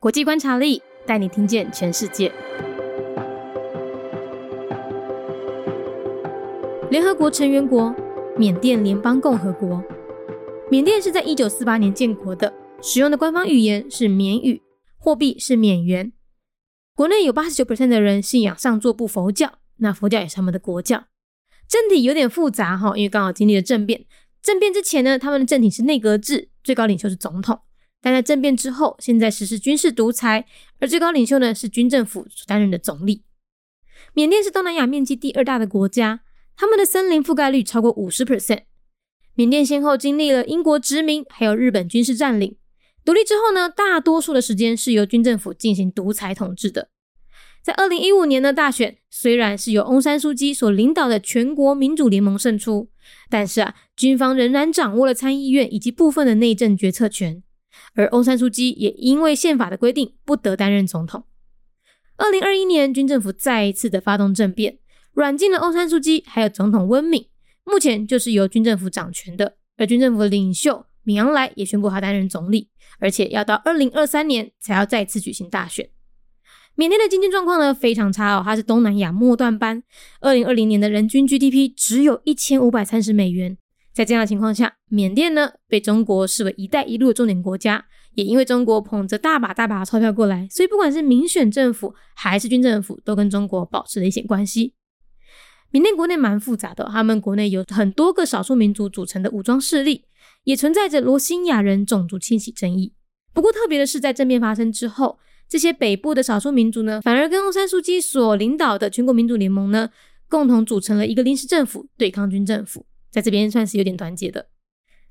国际观察力带你听见全世界。联合国成员国缅甸联邦共和国，缅甸是在一九四八年建国的，使用的官方语言是缅语，货币是缅元。国内有八十九 percent 的人信仰上座部佛教，那佛教也是他们的国教。政体有点复杂哈，因为刚好经历了政变。政变之前呢，他们的政体是内阁制，最高领袖是总统；但在政变之后，现在实施军事独裁，而最高领袖呢是军政府所担任的总理。缅甸是东南亚面积第二大的国家。他们的森林覆盖率超过五十 percent。缅甸先后经历了英国殖民，还有日本军事占领。独立之后呢，大多数的时间是由军政府进行独裁统治的。在二零一五年的大选，虽然是由翁山书记所领导的全国民主联盟胜出，但是啊，军方仍然掌握了参议院以及部分的内政决策权。而欧山书记也因为宪法的规定不得担任总统。二零二一年，军政府再一次的发动政变。软禁了欧山书记，还有总统温敏，目前就是由军政府掌权的。而军政府的领袖敏昂莱也宣布他担任总理，而且要到二零二三年才要再次举行大选。缅甸的经济状况呢非常差哦，它是东南亚末段班。二零二零年的人均 GDP 只有一千五百三十美元。在这样的情况下，缅甸呢被中国视为“一带一路”的重点国家，也因为中国捧着大把大把的钞票过来，所以不管是民选政府还是军政府，都跟中国保持了一些关系。缅甸国内蛮复杂的，他们国内有很多个少数民族组成的武装势力，也存在着罗兴亚人种族清洗争议。不过特别的是，在政变发生之后，这些北部的少数民族呢，反而跟翁山书记所领导的全国民主联盟呢，共同组成了一个临时政府，对抗军政府，在这边算是有点团结的。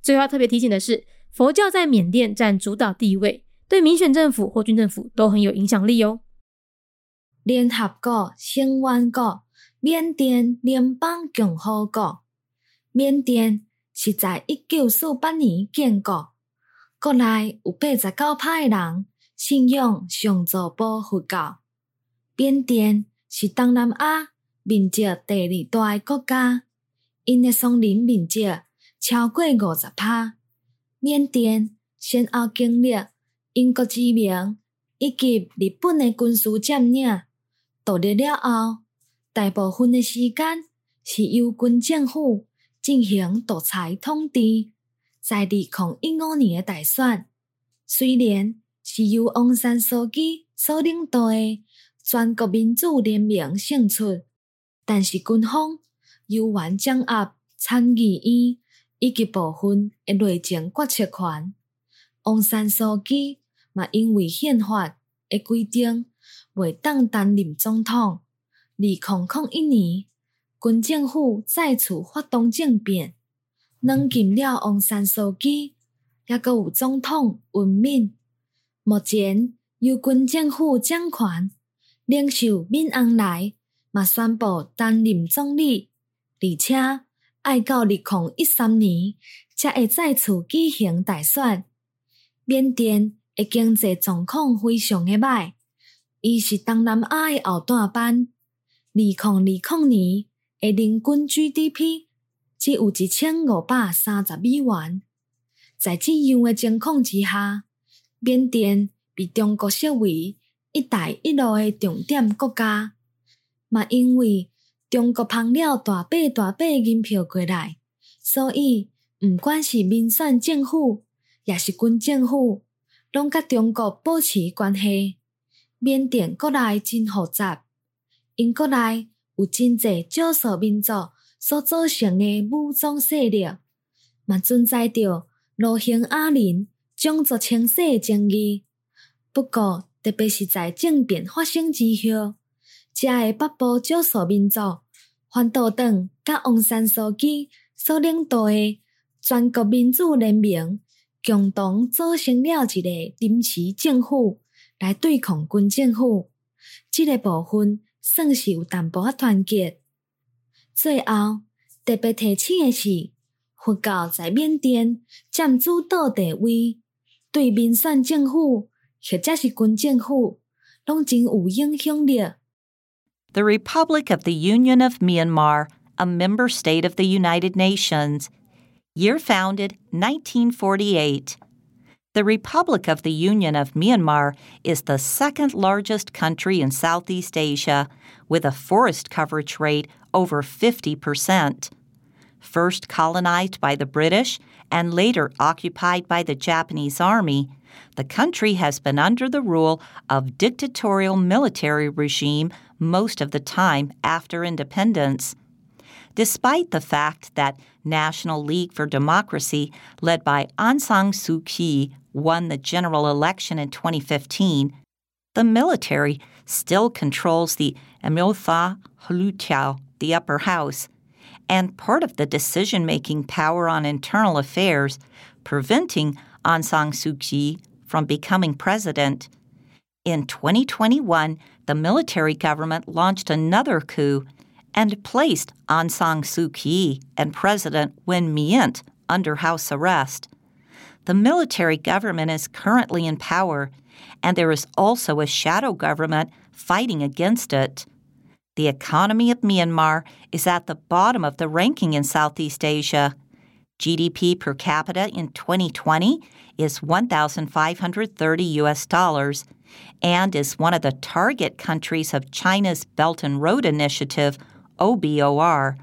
最后要特别提醒的是，佛教在缅甸占主导地位，对民选政府或军政府都很有影响力哦。联合国、新万国。缅甸联邦共和国，缅甸是在一九四八年建国。国内有八十九派人信仰上座部佛教。缅甸是东南亚面积第二大的国家，因的松林面积超过五十帕。缅甸先后经历英国殖民以及日本的军事占领，独立了后。大部分的时间是由军政府进行独裁统治。在二零一五年的大选，虽然是由翁山书记所领导的全国民主联盟胜出，但是军方由完掌握参议院以及部分的内政决策权。王山书记嘛，因为宪法的规定，未当担任总统。二零零一年，军政府再次发动政变，软禁了王山书记，也阁有总统文敏。目前由军政府掌权，领袖敏昂莱嘛宣布担任总理，而且爱到二零一三年才会再次举行大选。缅甸的经济状况非常的歹，伊是东南亚的后段班。二零二零年的人均 GDP 只有一千五百三十美元。在这样的情况之下，缅甸被中国视为“一带一路”的重点国家。嘛，因为中国捧了大把大把银票过来，所以毋管是民选政府，也是军政府，拢甲中国保持关系。缅甸国内真复杂。因国内有真济少数民族所组成的武装势力，嘛存在着罗兴亚人种族清洗的争议。不过，特别是在政变发生之后，遮个北部少数民族反倒党甲王山书记所领导的全国民主联盟共同组成了一个临时政府来对抗军政府。这个部分。算是有淡薄仔团结。最后特别提醒的是，佛教在缅甸占主导地位，对民选政府或者是军政府，拢真有影响力。The Republic of the Union of Myanmar, a member state of the United Nations. Year founded 1948. The Republic of the Union of Myanmar is the second largest country in Southeast Asia, with a forest coverage rate over 50%. First colonized by the British and later occupied by the Japanese Army, the country has been under the rule of dictatorial military regime most of the time after independence. Despite the fact that National League for Democracy, led by Aung San Suu Kyi, won the general election in 2015, the military still controls the Amiltha Hulutiao, the upper house, and part of the decision making power on internal affairs, preventing Aung San Suu Kyi from becoming president. In 2021, the military government launched another coup and placed Aung San Suu Kyi and President Win Myint under house arrest. The military government is currently in power, and there is also a shadow government fighting against it. The economy of Myanmar is at the bottom of the ranking in Southeast Asia. GDP per capita in 2020 is 1,530 US dollars and is one of the target countries of China's Belt and Road Initiative, OBOR.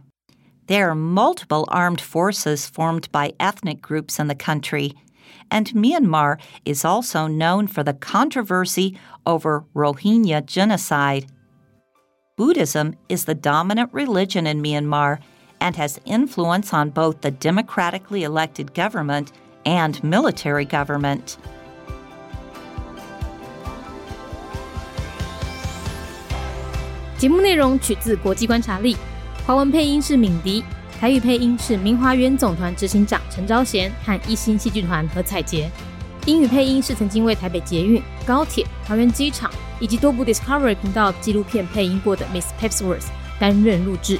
There are multiple armed forces formed by ethnic groups in the country, and Myanmar is also known for the controversy over Rohingya genocide. Buddhism is the dominant religion in Myanmar and has influence on both the democratically elected government and military government. 节目内容取自国际观察力，华文配音是敏迪，台语配音是明华园总团执行长陈昭贤和一星戏剧团何彩杰，英语配音是曾经为台北捷运、高铁、桃园机场以及多部 Discovery 频道纪录片配音过的 Miss Pepsworth 担任录制。